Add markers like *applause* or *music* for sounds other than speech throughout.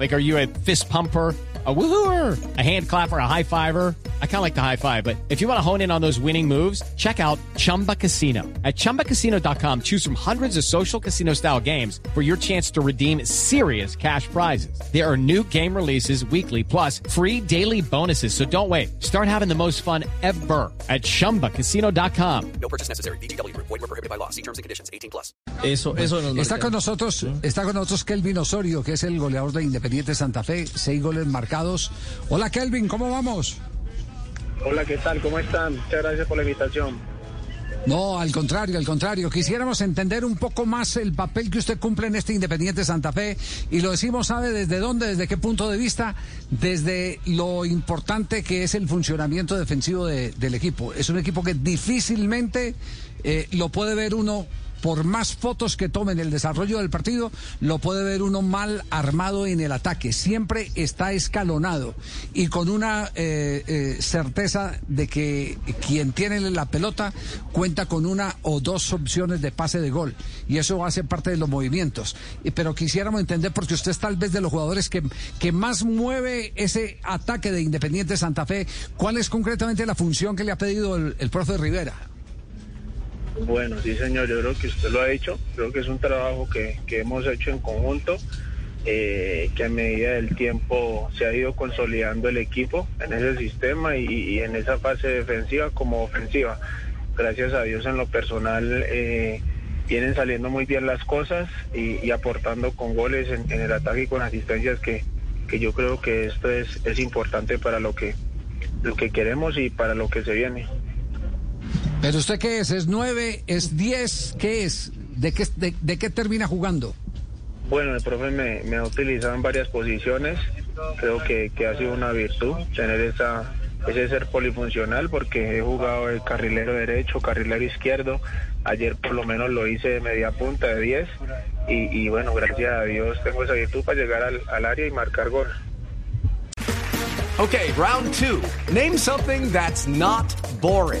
Like, are you a fist pumper? a woohooer, a hand clapper, a high fiver. I kind of like the high five, but if you want to hone in on those winning moves, check out Chumba Casino. At ChumbaCasino.com, choose from hundreds of social casino style games for your chance to redeem serious cash prizes. There are new game releases weekly, plus free daily bonuses. So don't wait. Start having the most fun ever at ChumbaCasino.com. No purchase necessary. BGW. Void were prohibited by law. See terms and conditions. 18 plus. Eso, eso nos Está con nosotros, está con nosotros Kelvin Osorio, que es el goleador de Independiente Santa Fe, seis goles marcados. Hola Kelvin, ¿cómo vamos? Hola, ¿qué tal? ¿Cómo están? Muchas gracias por la invitación. No, al contrario, al contrario. Quisiéramos entender un poco más el papel que usted cumple en este Independiente Santa Fe y lo decimos, ¿sabe desde dónde, desde qué punto de vista? Desde lo importante que es el funcionamiento defensivo de- del equipo. Es un equipo que difícilmente eh, lo puede ver uno. Por más fotos que tomen el desarrollo del partido, lo puede ver uno mal armado en el ataque. Siempre está escalonado y con una eh, eh, certeza de que quien tiene la pelota cuenta con una o dos opciones de pase de gol. Y eso hace parte de los movimientos. Pero quisiéramos entender, porque usted es tal vez de los jugadores que, que más mueve ese ataque de Independiente Santa Fe, ¿cuál es concretamente la función que le ha pedido el, el profe Rivera? Bueno, sí, señor, yo creo que usted lo ha hecho. Creo que es un trabajo que, que hemos hecho en conjunto, eh, que a medida del tiempo se ha ido consolidando el equipo en ese sistema y, en esa fase defensiva como ofensiva. Gracias a Dios en lo personal eh, vienen saliendo muy bien las cosas y, aportando con goles en, en el ataque y con asistencias que, que yo creo que esto es, es importante para lo que, lo que queremos y para lo que se viene. ¿Pero usted qué es? ¿Es nueve? ¿Es diez? ¿Qué es? ¿De qué, de, de qué termina jugando? Bueno, el profe me, me ha utilizado en varias posiciones. Creo que, que ha sido una virtud tener esa, ese ser polifuncional porque he jugado de carrilero derecho, carrilero izquierdo. Ayer por lo menos lo hice de media punta, de 10. Y, y bueno, gracias a Dios tengo esa virtud para llegar al, al área y marcar gol. Okay, round two. Name something that's not boring.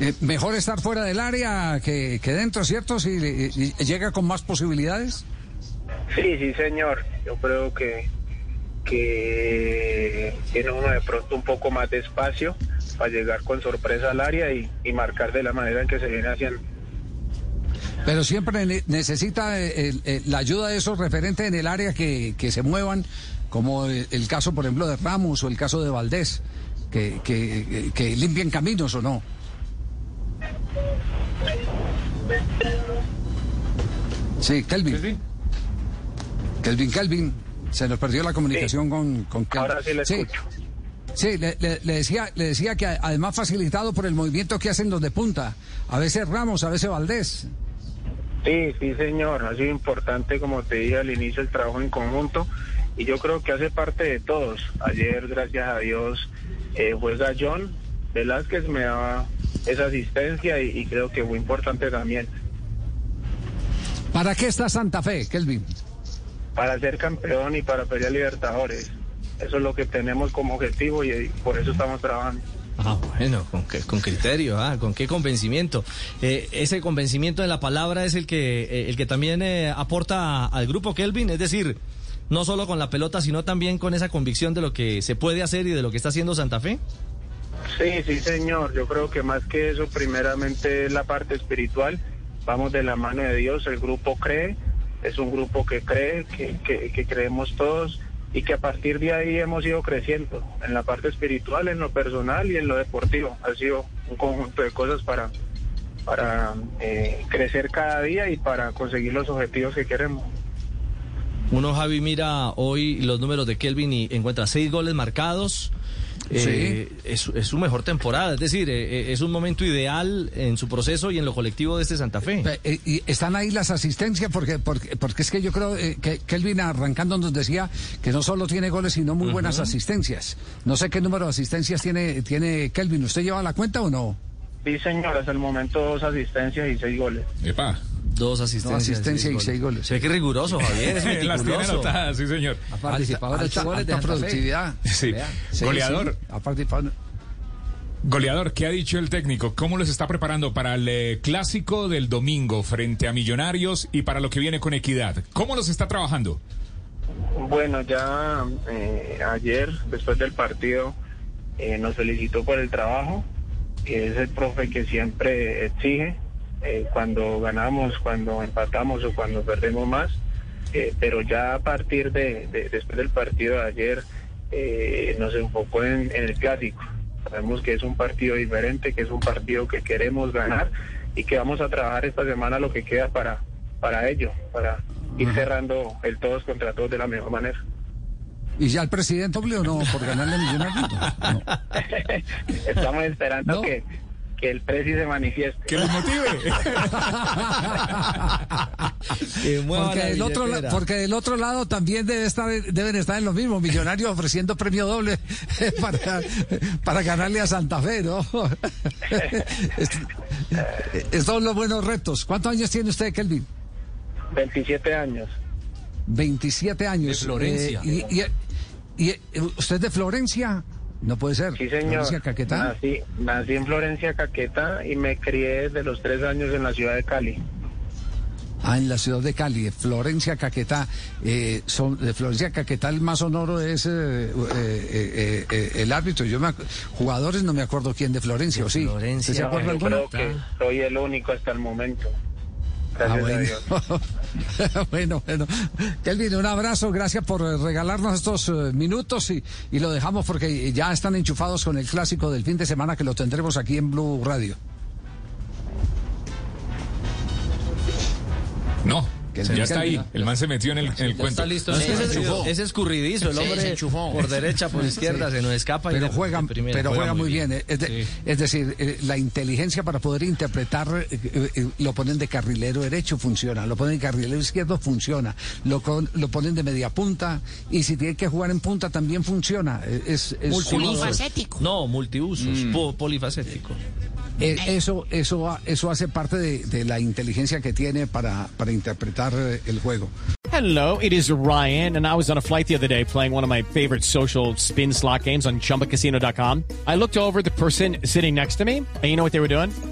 Eh, mejor estar fuera del área que, que dentro, ¿cierto? Si eh, y llega con más posibilidades. Sí, sí, señor. Yo creo que, que tiene uno de pronto un poco más de espacio para llegar con sorpresa al área y, y marcar de la manera en que se viene haciendo. Pero siempre ne- necesita eh, el- el- la ayuda de esos referentes en el área que, que se muevan, como el, el caso, por ejemplo, de Ramos o el caso de Valdés, que, que, que limpien caminos o no. Sí, Kelvin. Kelvin, Kelvin. Se nos perdió la comunicación con, con Kelvin. Ahora sí le escucho. Sí, le, le- le decía, le decía que además facilitado por el movimiento que hacen los de punta. A veces Ramos, a veces Valdés. Sí, sí, señor. Ha sido importante, como te dije al inicio, el trabajo en conjunto. Y yo creo que hace parte de todos. Ayer, gracias a Dios, eh, juega John Velázquez, me daba esa asistencia y, y creo que fue importante también. ¿Para qué está Santa Fe, Kelvin? Para ser campeón y para pelear Libertadores. Eso es lo que tenemos como objetivo y, y por eso estamos trabajando. Ah, bueno, con, qué- con criterio, ah, con qué convencimiento. Eh, ese convencimiento de la palabra es el que, eh, el que también eh, aporta al grupo Kelvin, es decir, no solo con la pelota, sino también con esa convicción de lo que se puede hacer y de lo que está haciendo Santa Fe. Sí, sí, señor. Yo creo que más que eso, primeramente es la parte espiritual. Vamos de la mano de Dios. El grupo cree. Es un grupo que cree, que, que, que creemos todos y que a partir de ahí hemos ido creciendo en la parte espiritual, en lo personal y en lo deportivo. Ha sido un conjunto de cosas para, para eh, crecer cada día y para conseguir los objetivos que queremos. Uno, Javi, mira hoy los números de Kelvin y encuentra seis goles marcados, eh, es, es su mejor temporada. Es decir, eh, eh, es un momento ideal en su proceso y en lo colectivo de este Santa Fe. Eh, y están ahí las asistencias porque porque, porque es que yo creo que Kelvin arrancando nos decía que no solo tiene goles sino muy buenas asistencias. No sé qué número de asistencias tiene tiene Kelvin. ¿Usted lleva la cuenta o no? Sí, señor, hasta el momento dos asistencias y seis goles. Epa. Dos asistencias. No, asistencia y seis goles. Se ve que riguroso, *laughs* Javier. Es Las tiene anotadas, sí, señor. Ha participado en ocho goles de productividad. Sí. Goleador. sí, ha participado. Goleador, ¿qué ha dicho el técnico? ¿Cómo los está preparando para el eh, clásico del domingo frente a Millonarios y para lo que viene con Equidad? ¿Cómo los está trabajando? Bueno, ya eh, ayer, después del partido, eh, nos felicitó por el trabajo. que Es el profe que siempre exige eh, cuando ganamos, cuando empatamos o cuando perdemos más. Eh, pero ya a partir de, de- después del partido de ayer eh, nos enfocó en, en el clásico. Sabemos que es un partido diferente, que es un partido que queremos ganar y que vamos a trabajar esta semana lo que queda para, para ello, para ir cerrando el todos contra todos de la mejor manera. ¿Y ya el presidente doble o no por ganarle Millonarios? No, *laughs* no. Estamos esperando No. que, que el presi se manifieste. Que los motive. *laughs* Porque del, otro, la- billetera. porque del otro lado también debe estar, deben estar en lo mismo, Millonarios ofreciendo premio doble *laughs* para, para ganarle a Santa Fe, ¿no? *laughs* Es- Estos son los buenos retos. ¿Cuántos años tiene usted, Kelvin? 27 años. 27 años. De Florencia. Eh, y, y- y- ¿Usted es de Florencia? No puede ser. Sí, señor. Florencia Caquetá. Nací, nací en Florencia, Caquetá, y me crié desde los tres años en la ciudad de Cali. Ah, en la ciudad de Cali, Florencia Caquetá. Eh, son, de Florencia Caquetá el más sonoro es eh, eh, eh, eh, el árbitro. Yo me jugadores no me acuerdo quién de Florencia, ¿o sí? Florencia. ¿Usted se No, acuerda yo alguno? creo que soy el único hasta el momento. Ah, a bueno. Dios. *laughs* bueno, bueno. Kelvin, un abrazo, gracias por eh, regalarnos estos eh, minutos y, y lo dejamos porque ya están enchufados con el clásico del fin de semana que lo tendremos aquí en Blue Radio. No, Que ya está ahí. El man se metió en el, en el cuento. está listo. No, es escurridizo, el Sí, hombre se enchufó. por derecha, por izquierda, se nos escapa. y Pero de- juega, de primera. pero juega, muy bien. bien. Es, de- es decir, eh, la inteligencia para poder interpretar, eh, eh, lo ponen de carrilero derecho, funciona. Lo ponen de carrilero izquierdo, funciona. Lo, con- lo ponen de media punta. Y si tiene que jugar en punta, también funciona. Es, es Multifacético. No, multiusos, po- polifacético. Eh, eso, eso, eso hace parte de, la inteligencia que tiene para, para interpretar eh, el juego. Hello, it is Ryan, and I was on a flight the other day playing one of my favorite social spin slot games on chumbacasino.com. I looked over the person sitting next to me, and you know what they were doing?